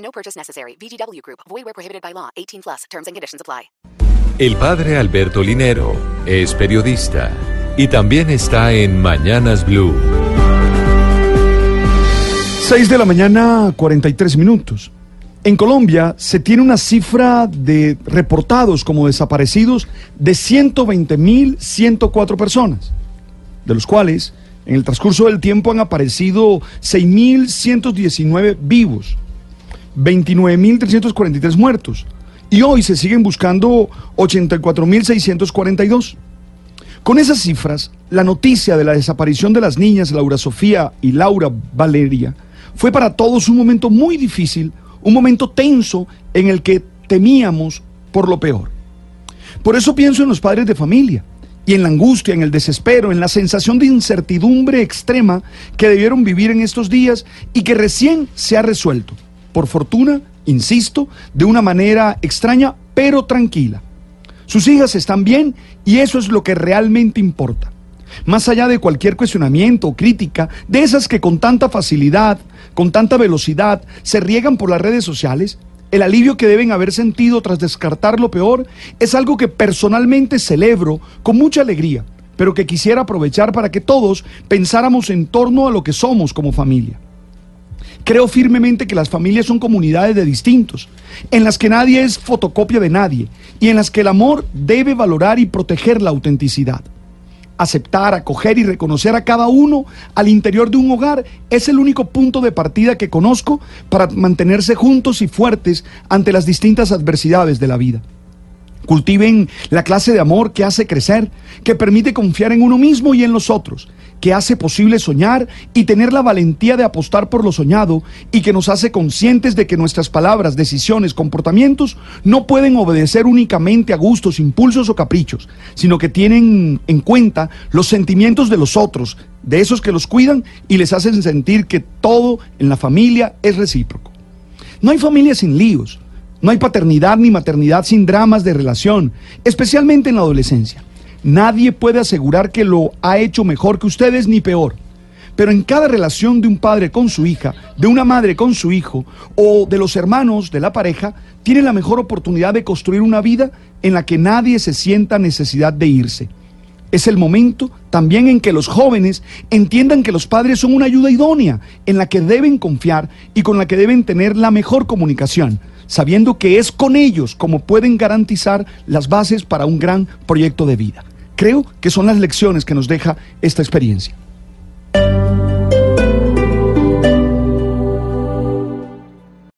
No purchase necessary. VGW Group. Void where prohibited by law. 18 plus. Terms and conditions apply. El padre Alberto Linero es periodista y también está en Mañanas Blue. 6 de la mañana, 43 minutos. En Colombia se tiene una cifra de reportados como desaparecidos de 120.104 personas, de los cuales en el transcurso del tiempo han aparecido 6.119 vivos, 29.343 muertos y hoy se siguen buscando 84.642. Con esas cifras, la noticia de la desaparición de las niñas Laura Sofía y Laura Valeria fue para todos un momento muy difícil, un momento tenso en el que temíamos por lo peor. Por eso pienso en los padres de familia y en la angustia, en el desespero, en la sensación de incertidumbre extrema que debieron vivir en estos días y que recién se ha resuelto. Por fortuna, insisto, de una manera extraña, pero tranquila. Sus hijas están bien y eso es lo que realmente importa. Más allá de cualquier cuestionamiento o crítica, de esas que con tanta facilidad, con tanta velocidad, se riegan por las redes sociales, el alivio que deben haber sentido tras descartar lo peor es algo que personalmente celebro con mucha alegría, pero que quisiera aprovechar para que todos pensáramos en torno a lo que somos como familia. Creo firmemente que las familias son comunidades de distintos, en las que nadie es fotocopia de nadie y en las que el amor debe valorar y proteger la autenticidad. Aceptar, acoger y reconocer a cada uno al interior de un hogar es el único punto de partida que conozco para mantenerse juntos y fuertes ante las distintas adversidades de la vida. Cultiven la clase de amor que hace crecer, que permite confiar en uno mismo y en los otros, que hace posible soñar y tener la valentía de apostar por lo soñado y que nos hace conscientes de que nuestras palabras, decisiones, comportamientos no pueden obedecer únicamente a gustos, impulsos o caprichos, sino que tienen en cuenta los sentimientos de los otros, de esos que los cuidan y les hacen sentir que todo en la familia es recíproco. No hay familia sin líos. No hay paternidad ni maternidad sin dramas de relación, especialmente en la adolescencia. Nadie puede asegurar que lo ha hecho mejor que ustedes ni peor. Pero en cada relación de un padre con su hija, de una madre con su hijo o de los hermanos de la pareja, tiene la mejor oportunidad de construir una vida en la que nadie se sienta necesidad de irse. Es el momento también en que los jóvenes entiendan que los padres son una ayuda idónea en la que deben confiar y con la que deben tener la mejor comunicación, sabiendo que es con ellos como pueden garantizar las bases para un gran proyecto de vida. Creo que son las lecciones que nos deja esta experiencia.